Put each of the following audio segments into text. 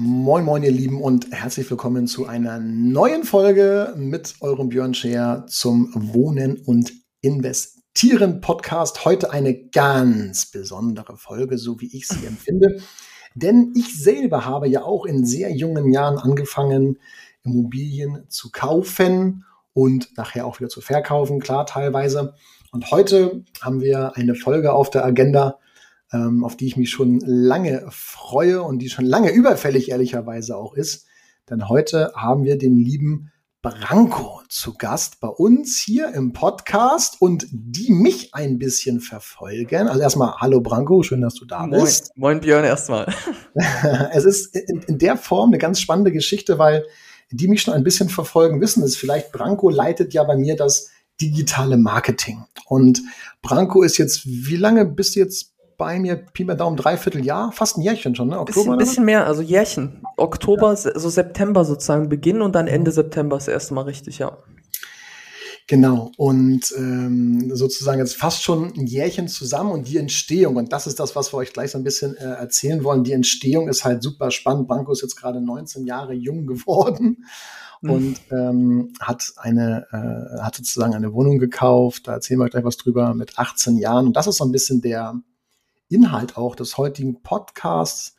Moin, moin, ihr Lieben, und herzlich willkommen zu einer neuen Folge mit eurem Björn Scher zum Wohnen und Investieren Podcast. Heute eine ganz besondere Folge, so wie ich sie empfinde. Denn ich selber habe ja auch in sehr jungen Jahren angefangen, Immobilien zu kaufen und nachher auch wieder zu verkaufen, klar, teilweise. Und heute haben wir eine Folge auf der Agenda, ähm, auf die ich mich schon lange freue und die schon lange überfällig ehrlicherweise auch ist. Denn heute haben wir den lieben Branko zu Gast bei uns hier im Podcast und die mich ein bisschen verfolgen. Also erstmal, hallo Branko, schön, dass du da bist. Moin, moin Björn erstmal. es ist in, in, der Form eine ganz spannende Geschichte, weil die mich schon ein bisschen verfolgen, wissen es vielleicht. Branko leitet ja bei mir das digitale Marketing. Und Branko ist jetzt, wie lange bist du jetzt bei mir, Pi mal Daumen, dreiviertel Jahr, fast ein Jährchen schon, ne? Oktober? Bisschen, bisschen mehr, also Jährchen. Oktober, ja. so September sozusagen Beginn und dann Ende September das erste Mal richtig, ja. Genau, und ähm, sozusagen jetzt fast schon ein Jährchen zusammen und die Entstehung, und das ist das, was wir euch gleich so ein bisschen äh, erzählen wollen, die Entstehung ist halt super spannend. Branko ist jetzt gerade 19 Jahre jung geworden mhm. und ähm, hat eine, äh, hat sozusagen eine Wohnung gekauft, da erzählen wir gleich was drüber, mit 18 Jahren. Und das ist so ein bisschen der, Inhalt auch des heutigen Podcasts,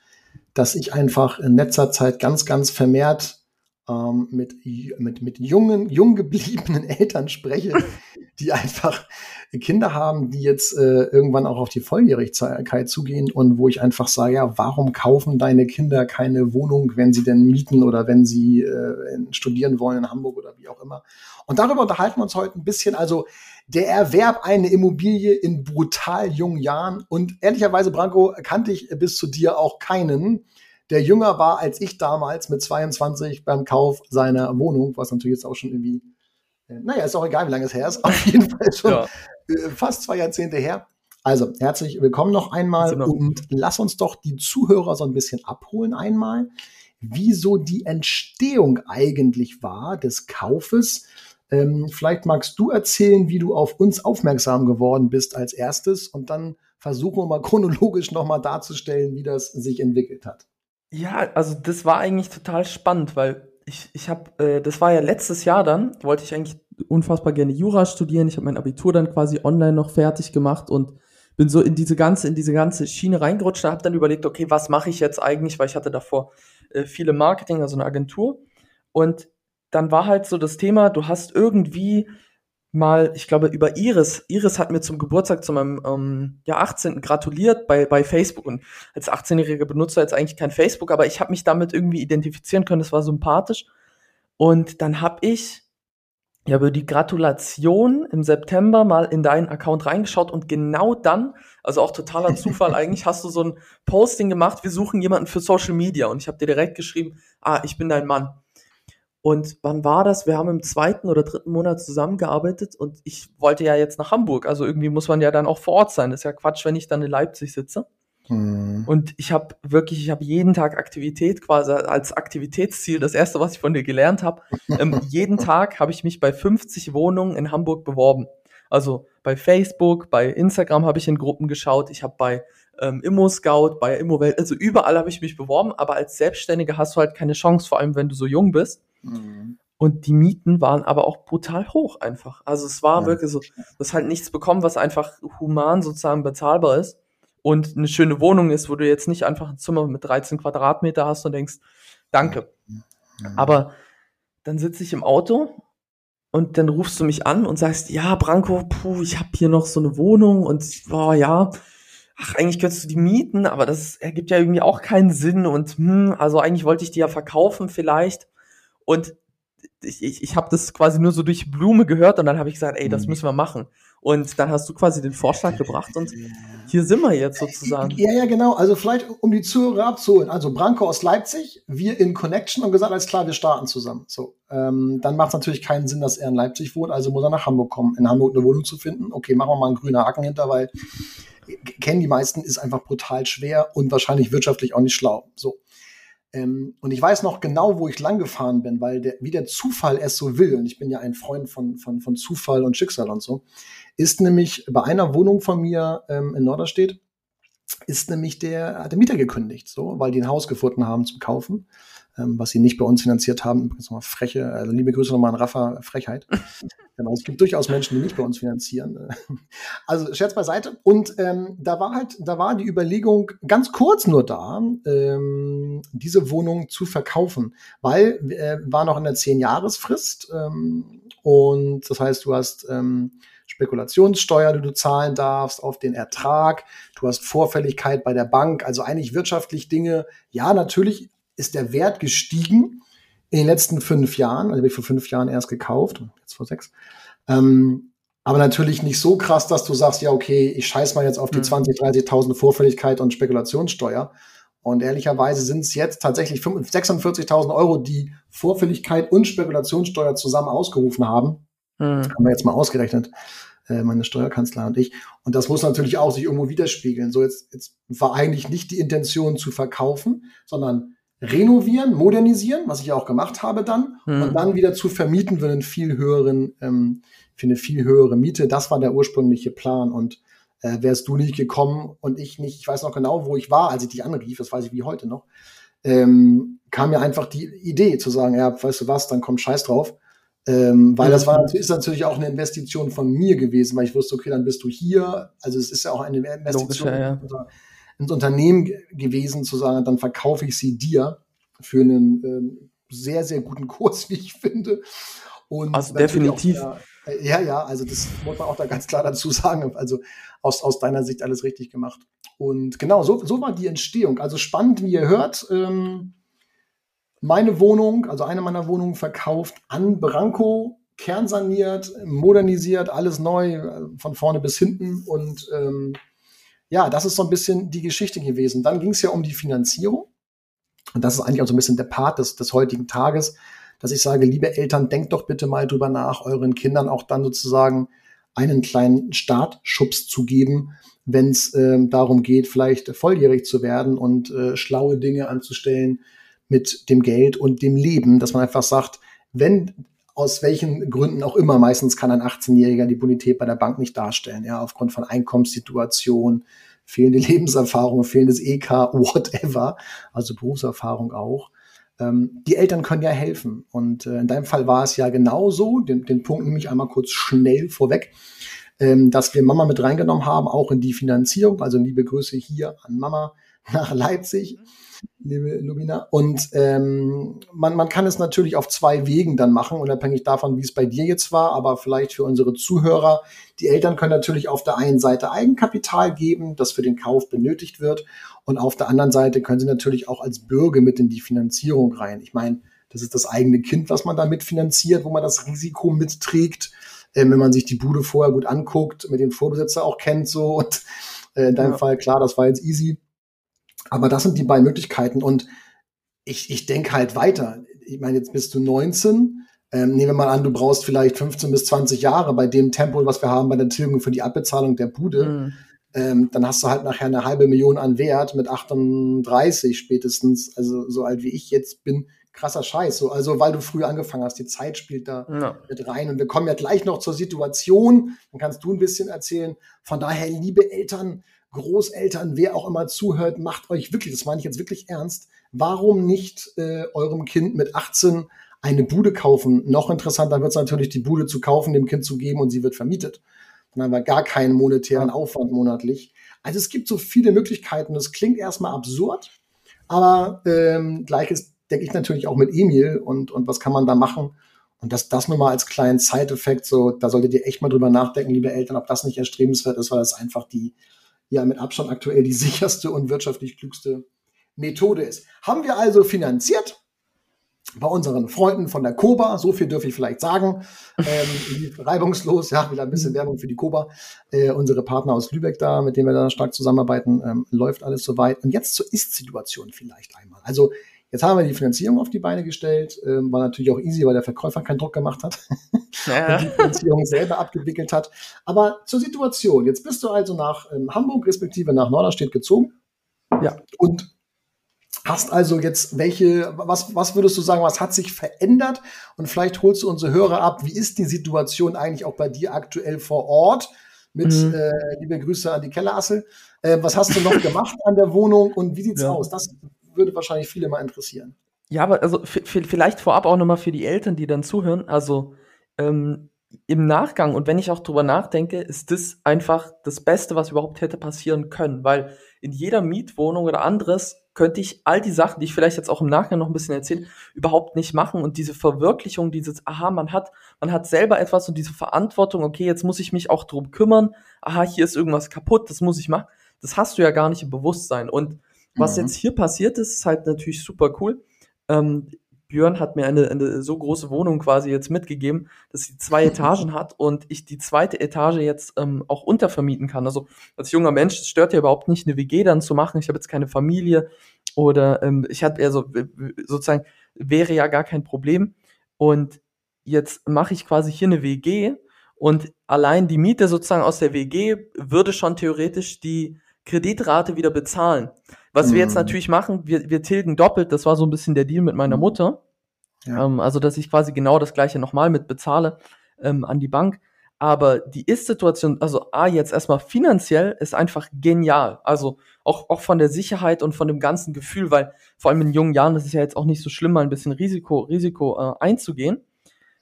dass ich einfach in letzter Zeit ganz, ganz vermehrt ähm, mit, mit, mit jungen, jung gebliebenen Eltern spreche, die einfach Kinder haben, die jetzt äh, irgendwann auch auf die Volljährigkeit zugehen und wo ich einfach sage, ja, warum kaufen deine Kinder keine Wohnung, wenn sie denn mieten oder wenn sie äh, studieren wollen in Hamburg oder wie auch immer. Und darüber unterhalten wir uns heute ein bisschen. Also der Erwerb einer Immobilie in brutal jungen Jahren. Und ehrlicherweise, Branko, kannte ich bis zu dir auch keinen, der jünger war als ich damals mit 22 beim Kauf seiner Wohnung, was natürlich jetzt auch schon irgendwie, naja, ist auch egal, wie lange es her ist. Auf jeden Fall schon ja. Äh, fast zwei Jahrzehnte her. Also, herzlich willkommen noch einmal und lass uns doch die Zuhörer so ein bisschen abholen einmal, wieso die Entstehung eigentlich war des Kaufes ähm, vielleicht magst du erzählen, wie du auf uns aufmerksam geworden bist als erstes und dann versuchen wir mal chronologisch nochmal darzustellen, wie das sich entwickelt hat. Ja, also das war eigentlich total spannend, weil ich, ich habe, äh, das war ja letztes Jahr dann, wollte ich eigentlich unfassbar gerne Jura studieren. Ich habe mein Abitur dann quasi online noch fertig gemacht und bin so in diese ganze, in diese ganze Schiene reingerutscht und habe dann überlegt, okay, was mache ich jetzt eigentlich, weil ich hatte davor äh, viele Marketing, also eine Agentur. Und dann war halt so das Thema, du hast irgendwie mal, ich glaube, über Iris. Iris hat mir zum Geburtstag zu meinem ähm, ja, 18. gratuliert bei, bei Facebook. Und als 18-jähriger Benutzer jetzt eigentlich kein Facebook, aber ich habe mich damit irgendwie identifizieren können, das war sympathisch. Und dann habe ich ja über die Gratulation im September mal in deinen Account reingeschaut und genau dann, also auch totaler Zufall eigentlich, hast du so ein Posting gemacht, wir suchen jemanden für Social Media. Und ich habe dir direkt geschrieben, ah, ich bin dein Mann. Und wann war das? Wir haben im zweiten oder dritten Monat zusammengearbeitet und ich wollte ja jetzt nach Hamburg. Also irgendwie muss man ja dann auch vor Ort sein. Das ist ja Quatsch, wenn ich dann in Leipzig sitze. Mhm. Und ich habe wirklich, ich habe jeden Tag Aktivität quasi als Aktivitätsziel. Das erste, was ich von dir gelernt habe, ähm, jeden Tag habe ich mich bei 50 Wohnungen in Hamburg beworben. Also bei Facebook, bei Instagram habe ich in Gruppen geschaut. Ich habe bei ähm, Immo Scout, bei Immowelt, also überall habe ich mich beworben. Aber als Selbstständiger hast du halt keine Chance, vor allem wenn du so jung bist. Mhm. Und die Mieten waren aber auch brutal hoch einfach. Also es war ja. wirklich so, du hast halt nichts bekommen, was einfach human sozusagen bezahlbar ist und eine schöne Wohnung ist, wo du jetzt nicht einfach ein Zimmer mit 13 Quadratmeter hast und denkst, danke. Ja. Aber dann sitze ich im Auto und dann rufst du mich an und sagst, ja, Branko, puh, ich habe hier noch so eine Wohnung und boah, ja, ach, eigentlich könntest du die mieten, aber das ergibt ja irgendwie auch keinen Sinn und hm, also eigentlich wollte ich die ja verkaufen vielleicht. Und ich, ich, ich habe das quasi nur so durch Blume gehört und dann habe ich gesagt, ey, das mhm. müssen wir machen. Und dann hast du quasi den Vorschlag gebracht und hier sind wir jetzt sozusagen. Ja, ja, genau. Also vielleicht, um die Zuhörer abzuholen. Also Branko aus Leipzig, wir in Connection und gesagt, alles klar, wir starten zusammen. So, ähm, dann macht es natürlich keinen Sinn, dass er in Leipzig wohnt, also muss er nach Hamburg kommen, in Hamburg eine Wohnung zu finden. Okay, machen wir mal einen grünen Haken hinter, weil kennen die meisten, ist einfach brutal schwer und wahrscheinlich wirtschaftlich auch nicht schlau. So. Ähm, und ich weiß noch genau, wo ich lang gefahren bin, weil der, wie der Zufall es so will, und ich bin ja ein Freund von, von, von Zufall und Schicksal und so, ist nämlich bei einer Wohnung von mir ähm, in Norderstedt, ist nämlich der, hat der Mieter gekündigt, so, weil die ein Haus gefunden haben zum Kaufen ähm, was sie nicht bei uns finanziert haben. Übrigens nochmal freche, also liebe Grüße nochmal an Rafa, Frechheit. genau, es gibt durchaus Menschen, die nicht bei uns finanzieren. Also Scherz beiseite. Und ähm, da war halt, da war die Überlegung ganz kurz nur da, ähm, diese Wohnung zu verkaufen, weil äh, war noch in der zehn-Jahresfrist ähm, und das heißt, du hast ähm, Spekulationssteuer, die du zahlen darfst auf den Ertrag. Du hast Vorfälligkeit bei der Bank, also eigentlich wirtschaftlich Dinge. Ja, natürlich ist der Wert gestiegen in den letzten fünf Jahren. Also habe ich vor fünf Jahren erst gekauft, jetzt vor sechs. Ähm, aber natürlich nicht so krass, dass du sagst, ja, okay, ich scheiß mal jetzt auf die mhm. 20, 30.000 Vorfälligkeit und Spekulationssteuer. Und ehrlicherweise sind es jetzt tatsächlich 46.000 Euro, die Vorfälligkeit und Spekulationssteuer zusammen ausgerufen haben. Mhm. Haben wir jetzt mal ausgerechnet, äh, meine Steuerkanzler und ich. Und das muss natürlich auch sich irgendwo widerspiegeln. So jetzt, jetzt war eigentlich nicht die Intention zu verkaufen, sondern renovieren, modernisieren, was ich ja auch gemacht habe dann, mhm. und dann wieder zu vermieten für einen viel höheren, ähm, für eine viel höhere Miete. Das war der ursprüngliche Plan. Und äh, wärst du nicht gekommen und ich nicht, ich weiß noch genau, wo ich war, als ich dich anrief, das weiß ich wie heute noch, ähm, kam mir einfach die Idee zu sagen, ja, weißt du was, dann kommt Scheiß drauf. Ähm, weil das war, ist natürlich auch eine Investition von mir gewesen, weil ich wusste, okay, dann bist du hier. Also es ist ja auch eine Investition. Logisch, ja, ja ins Unternehmen gewesen, zu sagen, dann verkaufe ich sie dir für einen ähm, sehr, sehr guten Kurs, wie ich finde. Und also definitiv. Der, äh, ja, ja, also das muss man auch da ganz klar dazu sagen. Also aus, aus deiner Sicht alles richtig gemacht. Und genau, so, so war die Entstehung. Also spannend, wie ihr hört. Ähm, meine Wohnung, also eine meiner Wohnungen verkauft an Branko, kernsaniert, modernisiert, alles neu, äh, von vorne bis hinten. Und ähm, ja, das ist so ein bisschen die Geschichte gewesen. Dann ging es ja um die Finanzierung. Und das ist eigentlich auch so ein bisschen der Part des, des heutigen Tages, dass ich sage, liebe Eltern, denkt doch bitte mal drüber nach, euren Kindern auch dann sozusagen einen kleinen Startschubs zu geben, wenn es ähm, darum geht, vielleicht volljährig zu werden und äh, schlaue Dinge anzustellen mit dem Geld und dem Leben, dass man einfach sagt, wenn aus welchen Gründen auch immer, meistens kann ein 18-Jähriger die Bonität bei der Bank nicht darstellen, ja, aufgrund von Einkommenssituation, fehlende Lebenserfahrung, fehlendes EK, whatever, also Berufserfahrung auch. Ähm, die Eltern können ja helfen. Und äh, in deinem Fall war es ja genauso, den, den Punkt nehme ich einmal kurz schnell vorweg, ähm, dass wir Mama mit reingenommen haben, auch in die Finanzierung. Also liebe Grüße hier an Mama nach Leipzig liebe Lumina. Und ähm, man, man kann es natürlich auf zwei Wegen dann machen, unabhängig davon, wie es bei dir jetzt war, aber vielleicht für unsere Zuhörer. Die Eltern können natürlich auf der einen Seite Eigenkapital geben, das für den Kauf benötigt wird. Und auf der anderen Seite können sie natürlich auch als Bürger mit in die Finanzierung rein. Ich meine, das ist das eigene Kind, was man da mitfinanziert, wo man das Risiko mitträgt. Ähm, wenn man sich die Bude vorher gut anguckt, mit dem Vorbesitzer auch kennt so und äh, in deinem ja. Fall, klar, das war jetzt easy aber das sind die beiden Möglichkeiten und ich, ich denke halt weiter. Ich meine, jetzt bist du 19. Ähm, nehmen wir mal an, du brauchst vielleicht 15 bis 20 Jahre bei dem Tempo, was wir haben bei der Tilgung für die Abbezahlung der Bude. Mhm. Ähm, dann hast du halt nachher eine halbe Million an Wert mit 38 spätestens. Also so alt wie ich jetzt bin, krasser Scheiß. So, also weil du früh angefangen hast, die Zeit spielt da ja. mit rein. Und wir kommen ja gleich noch zur Situation. Dann kannst du ein bisschen erzählen. Von daher, liebe Eltern, Großeltern, wer auch immer zuhört, macht euch wirklich, das meine ich jetzt wirklich ernst, warum nicht äh, eurem Kind mit 18 eine Bude kaufen? Noch interessanter wird es natürlich, die Bude zu kaufen, dem Kind zu geben und sie wird vermietet. Dann haben wir gar keinen monetären Aufwand monatlich. Also es gibt so viele Möglichkeiten. Das klingt erstmal absurd, aber ähm, gleiches denke ich natürlich auch mit Emil und, und was kann man da machen? Und das, das nur mal als kleinen Side-Effekt, so, da solltet ihr echt mal drüber nachdenken, liebe Eltern, ob das nicht erstrebenswert ist, weil das einfach die, ja mit Abstand aktuell die sicherste und wirtschaftlich klügste Methode ist. Haben wir also finanziert. bei unseren Freunden von der Koba, so viel dürfe ich vielleicht sagen, ähm, reibungslos, ja, wieder ein bisschen Werbung für die Koba, äh, unsere Partner aus Lübeck da, mit denen wir da stark zusammenarbeiten, ähm, läuft alles soweit. Und jetzt zur Ist-Situation vielleicht einmal. Also jetzt haben wir die Finanzierung auf die Beine gestellt, ähm, war natürlich auch easy, weil der Verkäufer keinen Druck gemacht hat ja. und die Finanzierung selber abgewickelt hat. Aber zur Situation, jetzt bist du also nach ähm, Hamburg respektive nach Norderstedt gezogen. Ja. Und Hast also jetzt welche, was, was würdest du sagen, was hat sich verändert? Und vielleicht holst du unsere Hörer ab, wie ist die Situation eigentlich auch bei dir aktuell vor Ort? Mit mhm. äh, liebe Grüße an die Kellerassel. Äh, was hast du noch gemacht an der Wohnung und wie sieht's ja. aus? Das würde wahrscheinlich viele mal interessieren. Ja, aber also vielleicht vorab auch nochmal für die Eltern, die dann zuhören. Also ähm, im Nachgang und wenn ich auch drüber nachdenke, ist das einfach das Beste, was überhaupt hätte passieren können, weil in jeder Mietwohnung oder anderes könnte ich all die Sachen, die ich vielleicht jetzt auch im Nachgang noch ein bisschen erzähle, überhaupt nicht machen. Und diese Verwirklichung, dieses, aha, man hat, man hat selber etwas und diese Verantwortung, okay, jetzt muss ich mich auch drum kümmern, aha, hier ist irgendwas kaputt, das muss ich machen, das hast du ja gar nicht im Bewusstsein. Und was mhm. jetzt hier passiert ist, ist halt natürlich super cool. Ähm, Björn hat mir eine, eine so große Wohnung quasi jetzt mitgegeben, dass sie zwei Etagen hat und ich die zweite Etage jetzt ähm, auch untervermieten kann. Also als junger Mensch, es stört ja überhaupt nicht, eine WG dann zu machen. Ich habe jetzt keine Familie oder ähm, ich hatte also sozusagen wäre ja gar kein Problem. Und jetzt mache ich quasi hier eine WG und allein die Miete sozusagen aus der WG würde schon theoretisch die Kreditrate wieder bezahlen. Was mhm. wir jetzt mhm. natürlich machen, wir, wir tilgen doppelt, das war so ein bisschen der Deal mit meiner mhm. Mutter. Ja. Ähm, also, dass ich quasi genau das gleiche nochmal mit bezahle ähm, an die Bank. Aber die Ist-Situation, also A, jetzt erstmal finanziell, ist einfach genial. Also auch, auch von der Sicherheit und von dem ganzen Gefühl, weil vor allem in jungen Jahren ist es ja jetzt auch nicht so schlimm, mal ein bisschen Risiko, Risiko äh, einzugehen.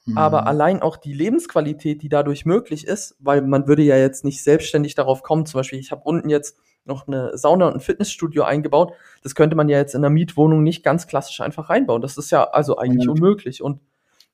Mhm. Aber allein auch die Lebensqualität, die dadurch möglich ist, weil man würde ja jetzt nicht selbstständig darauf kommen, zum Beispiel, ich habe unten jetzt noch eine Sauna und ein Fitnessstudio eingebaut. Das könnte man ja jetzt in einer Mietwohnung nicht ganz klassisch einfach reinbauen. Das ist ja also eigentlich ja. unmöglich. Und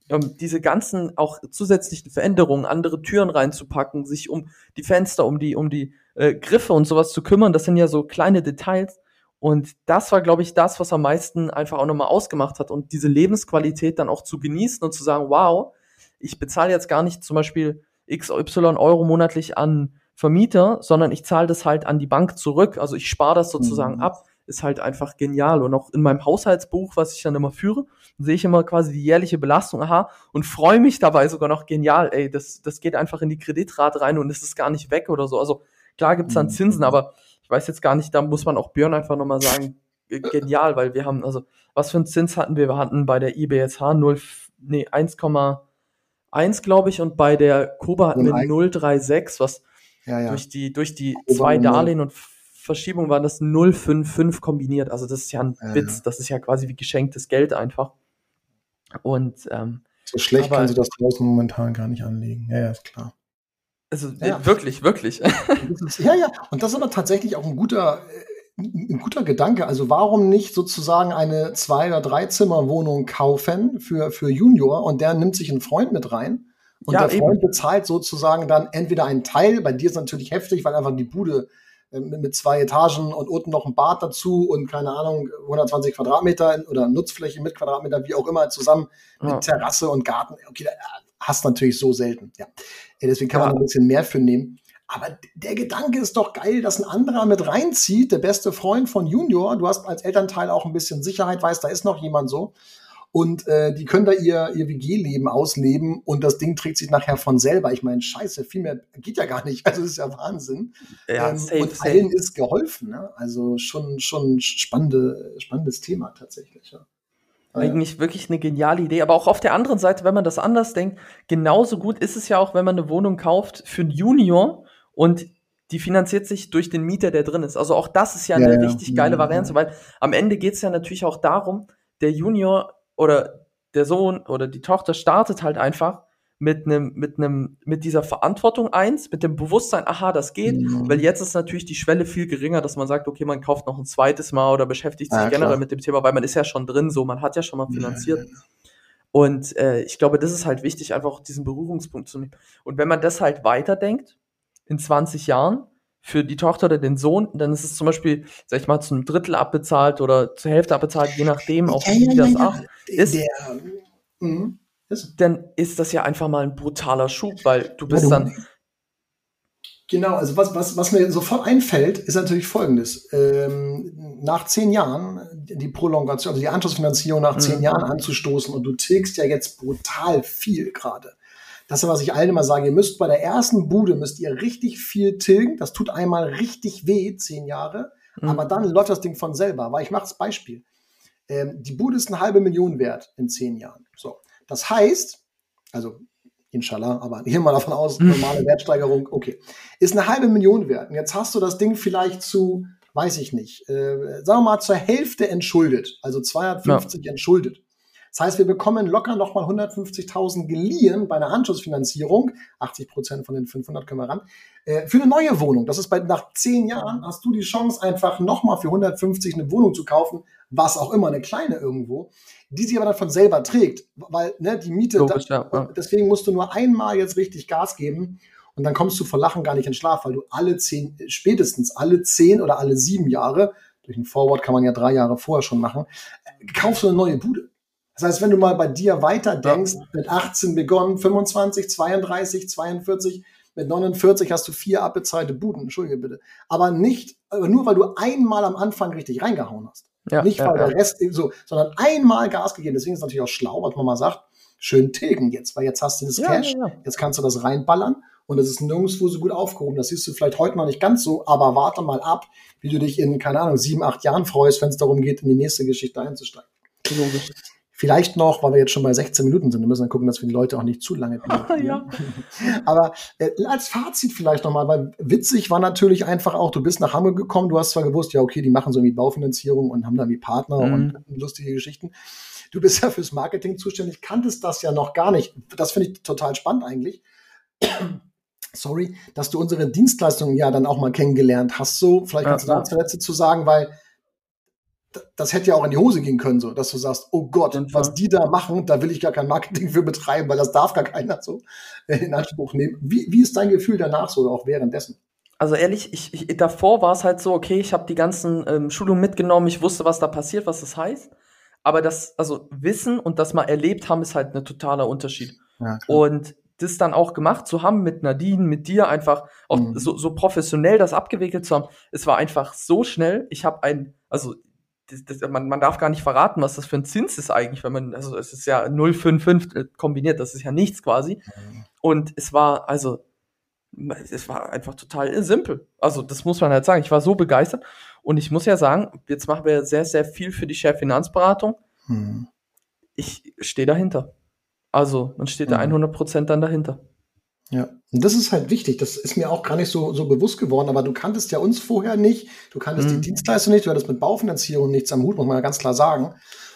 ähm, diese ganzen auch zusätzlichen Veränderungen, andere Türen reinzupacken, sich um die Fenster, um die, um die äh, Griffe und sowas zu kümmern, das sind ja so kleine Details. Und das war, glaube ich, das, was am meisten einfach auch nochmal ausgemacht hat. Und diese Lebensqualität dann auch zu genießen und zu sagen, wow, ich bezahle jetzt gar nicht zum Beispiel XY Euro monatlich an Vermieter, sondern ich zahle das halt an die Bank zurück. Also ich spare das sozusagen mhm. ab. Ist halt einfach genial. Und auch in meinem Haushaltsbuch, was ich dann immer führe, sehe ich immer quasi die jährliche Belastung, aha, und freue mich dabei sogar noch genial. Ey, das, das geht einfach in die Kreditrate rein und es ist gar nicht weg oder so. Also klar gibt's dann mhm. Zinsen, aber ich weiß jetzt gar nicht, da muss man auch Björn einfach nochmal sagen, genial, weil wir haben, also was für einen Zins hatten wir? Wir hatten bei der IBSH 0, nee, 1,1 glaube ich und bei der Koba hatten wir 0,36, was ja, ja. Durch die, durch die zwei Darlehen und Verschiebung waren das 055 kombiniert. Also das ist ja ein ja, Witz. Das ist ja quasi wie geschenktes Geld einfach. Und ähm, so schlecht aber, kann sie das draußen momentan gar nicht anlegen. Ja, ja, ist klar. Also ja. wirklich, wirklich. ja, ja. Und das ist aber tatsächlich auch ein guter, äh, ein guter Gedanke. Also warum nicht sozusagen eine zwei oder drei Zimmer Wohnung kaufen für für Junior und der nimmt sich einen Freund mit rein und ja, der Freund eben. bezahlt sozusagen dann entweder einen Teil, bei dir ist es natürlich heftig, weil einfach die Bude äh, mit, zwei Etagen und unten noch ein Bad dazu und keine Ahnung, 120 Quadratmeter oder Nutzfläche mit Quadratmeter, wie auch immer, zusammen ja. mit Terrasse und Garten. Okay, hast natürlich so selten. Ja. Deswegen kann ja. man ein bisschen mehr für nehmen. Aber der Gedanke ist doch geil, dass ein anderer mit reinzieht, der beste Freund von Junior. Du hast als Elternteil auch ein bisschen Sicherheit, weißt, da ist noch jemand so und äh, die können da ihr, ihr WG-Leben ausleben und das Ding trägt sich nachher von selber. Ich meine, scheiße, viel mehr geht ja gar nicht. Also das ist ja Wahnsinn. Ja, ähm, safe, und allen safe. ist geholfen. Ne? Also schon, schon spannende, spannendes Thema tatsächlich. Ja. Eigentlich wirklich eine geniale Idee. Aber auch auf der anderen Seite, wenn man das anders denkt, genauso gut ist es ja auch, wenn man eine Wohnung kauft für einen Junior und die finanziert sich durch den Mieter, der drin ist. Also auch das ist ja eine ja, richtig geile Variante, weil am Ende geht es ja natürlich auch darum, der Junior oder der Sohn oder die Tochter startet halt einfach mit einem, mit einem, mit dieser Verantwortung eins, mit dem Bewusstsein, aha, das geht, mhm. weil jetzt ist natürlich die Schwelle viel geringer, dass man sagt, okay, man kauft noch ein zweites Mal oder beschäftigt sich ja, generell klar. mit dem Thema, weil man ist ja schon drin, so, man hat ja schon mal finanziert. Ja, und äh, ich glaube, das ist halt wichtig, einfach diesen Berührungspunkt zu nehmen. Und wenn man das halt weiterdenkt, in 20 Jahren, für die Tochter oder den Sohn, dann ist es zum Beispiel, sag ich mal, zu einem Drittel abbezahlt oder zur Hälfte abbezahlt, je nachdem, auf Ja, wie ja, das ja, ist, Der, mhm. Ist- dann ist das ja einfach mal ein brutaler Schub, weil du bist dann, Genau, also was, was, was mir sofort einfällt, ist natürlich folgendes. Ähm, nach zehn Jahren die Prolongation, also die Anschlussfinanzierung nach zehn Mhm. Jahren anzustoßen und du tilgst ja jetzt brutal viel gerade. Das ist, was ich allen immer sage, ihr müsst bei der ersten Bude, müsst ihr richtig viel tilgen. Das tut einmal richtig weh, zehn Jahre. Mhm. Aber dann läuft das Ding von selber. Weil ich mache das Beispiel. Ähm, die Bude ist eine halbe Million wert in zehn Jahren. So. Das heißt, also inshallah, aber hier mal davon aus, normale Wertsteigerung, okay, ist eine halbe Million wert. Und jetzt hast du das Ding vielleicht zu, weiß ich nicht, äh, sagen wir mal zur Hälfte entschuldet, also 250 entschuldet. Das heißt, wir bekommen locker nochmal 150.000 geliehen bei einer Anschlussfinanzierung, 80 Prozent von den 500 können wir ran, äh, für eine neue Wohnung. Das ist bei, nach zehn Jahren hast du die Chance, einfach nochmal für 150 eine Wohnung zu kaufen, was auch immer, eine kleine irgendwo, die sich aber dann von selber trägt, weil ne, die Miete, Logisch, da, ja, deswegen musst du nur einmal jetzt richtig Gas geben und dann kommst du vor Lachen gar nicht in Schlaf, weil du alle zehn, spätestens alle zehn oder alle sieben Jahre, durch ein Forward kann man ja drei Jahre vorher schon machen, äh, kaufst du eine neue Bude. Das heißt, wenn du mal bei dir weiter denkst, mit 18 begonnen, 25, 32, 42, mit 49 hast du vier abbezahlte Buden, entschuldige bitte. Aber nicht, aber nur weil du einmal am Anfang richtig reingehauen hast. ja, Nicht, ja, weil ja. der Rest so, sondern einmal Gas gegeben. Deswegen ist es natürlich auch schlau, was man mal sagt, schön tilgen jetzt, weil jetzt hast du das Ja, Cash, ja, ja. jetzt kannst du das reinballern und es ist nirgendwo so gut aufgehoben. Das siehst du vielleicht heute noch nicht ganz so, aber warte mal ab, wie du dich in, keine Ahnung, sieben, acht Jahren freust, wenn es darum geht, in die nächste Geschichte einzusteigen. Logisch. Vielleicht noch, weil wir jetzt schon bei 16 Minuten sind, wir müssen dann gucken, dass wir die Leute auch nicht zu lange ja. aber äh, als Fazit vielleicht nochmal, weil witzig war natürlich einfach auch, du bist nach Hamburg gekommen, du hast zwar gewusst, ja, okay, die machen so irgendwie Baufinanzierung und haben da wie Partner Mhm. und lustige Geschichten. Du bist ja fürs Marketing zuständig, kanntest das ja noch gar nicht. Das finde ich total spannend eigentlich. Sorry, dass du unsere Dienstleistungen ja dann auch mal kennengelernt hast. So, vielleicht Ja, kannst du da ja. zwei Sätze zu sagen, weil das hätte ja auch in die Hose gehen können, so, dass du sagst, oh Gott, jeden was die da machen, da will ich gar kein Marketing für betreiben, weil das darf gar keiner so in Anspruch nehmen. Wie, wie ist dein Gefühl danach so oder auch währenddessen? Also ehrlich, ich, ich, davor war es halt so, okay, ich habe die ganzen ähm, Schulungen mitgenommen, ich wusste, was da passiert, was das heißt. Aber das, also Wissen und das mal erlebt haben, ist halt ein totaler Unterschied. Ja, Und das dann auch gemacht zu haben mit Nadine, mit dir, einfach auch Mhm. so, so professionell das abgewickelt zu haben, es war einfach so schnell. Ich habe ein, also das, das, man, man darf gar nicht verraten, was das für ein Zins ist eigentlich, wenn man, also es ist ja 055 äh, kombiniert, das ist ja nichts quasi. Und es war, also, es war einfach total simpel. Also, das muss man halt sagen. Ich war so begeistert. Und ich muss ja sagen, jetzt machen wir sehr, sehr viel für die Cheffinanzberatung. Hm. Ich stehe dahinter. Also, man steht da Mhm. 100% dann dahinter. Ja, und das ist halt wichtig. Das ist mir auch gar nicht so, so bewusst geworden, aber du kanntest ja uns vorher nicht. Du kanntest Mhm. die Dienstleistung nicht. Du hattest mit Baufinanzierung nichts am Hut, muss man ja ganz klar sagen.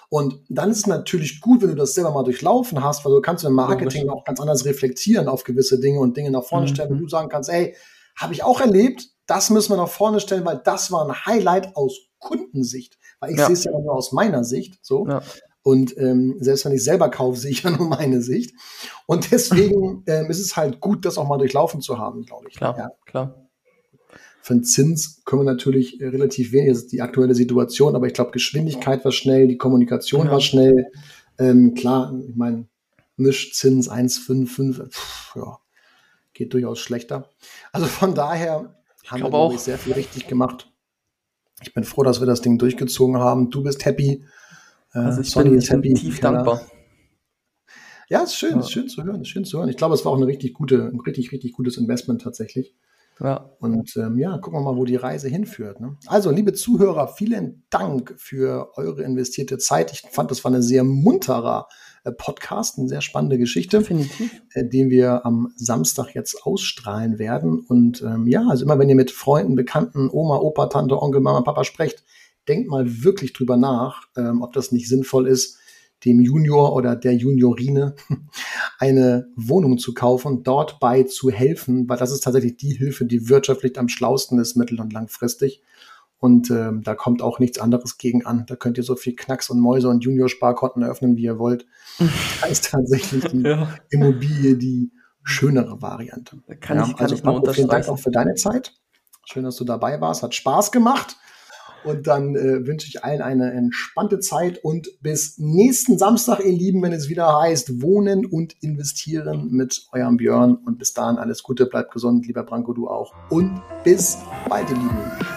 Und dann ist es natürlich gut, wenn du das selber mal durchlaufen hast, weil du kannst im Marketing auch ganz anders reflektieren auf gewisse Dinge und Dinge nach vorne Mhm. stellen, wenn du sagen kannst, ey, habe ich auch erlebt, das müssen wir nach vorne stellen, weil das war ein Highlight aus Kundensicht. Weil ich Ja. sehe es ja nur aus meiner Sicht. So. Ja. Und ähm, selbst wenn ich selber kaufe, sehe ich ja nur meine Sicht. Und deswegen ähm, ist es halt gut, das auch mal durchlaufen zu haben, glaube ich. Klar, Ja. klar. Für den Zins können wir natürlich äh, relativ wenig, das ist die aktuelle Situation, aber ich glaube, Geschwindigkeit war schnell, die Kommunikation Ja. war schnell. Ähm, klar, ich meine, Mischzins 1,55, pff, ja, geht durchaus schlechter. Also von daher haben wir, glaube ich, auch. sehr viel richtig gemacht. Ich bin froh, dass wir das Ding durchgezogen haben. Du bist happy. Äh, Also, ich Sonny bin, ich bin tief Keller. dankbar. Ja, ist schön, Ja. ist schön zu hören, ist schön zu hören. Ich glaube, es war auch eine richtig gute, ein richtig, richtig gutes Investment tatsächlich. Ja. Und ähm, ja, gucken wir mal, wo die Reise hinführt. Ne? Also, liebe Zuhörer, vielen Dank für eure investierte Zeit. Ich fand, das war eine sehr munterer äh, Podcast, eine sehr spannende Geschichte, Definitiv. äh, den wir am Samstag jetzt ausstrahlen werden. Und ähm, ja, also immer wenn ihr mit Freunden, Bekannten, Oma, Opa, Tante, Onkel, Mama, Papa sprecht, denkt mal wirklich drüber nach, ähm, ob das nicht sinnvoll ist, dem Junior oder der Juniorine eine Wohnung zu kaufen, dort bei zu helfen, weil das ist tatsächlich die Hilfe, die wirtschaftlich am schlausten ist, mittel- und langfristig. Und ähm, da kommt auch nichts anderes gegen an. Da könnt ihr so viel Knacks und Mäuse und Junior-Sparkonten eröffnen, wie ihr wollt. Da ist tatsächlich die Ja. Immobilie die schönere Variante. Kann ich, kann also ich nur Marco, vielen Dank unterstreichen. auch für deine Zeit. Schön, dass du dabei warst. Hat Spaß gemacht. Und dann äh, wünsche ich allen eine entspannte Zeit und bis nächsten Samstag, ihr Lieben, wenn es wieder heißt Wohnen und Investieren mit eurem Björn. Und bis dahin alles Gute, bleibt gesund, lieber Branko, du auch. Und bis bald, ihr Lieben.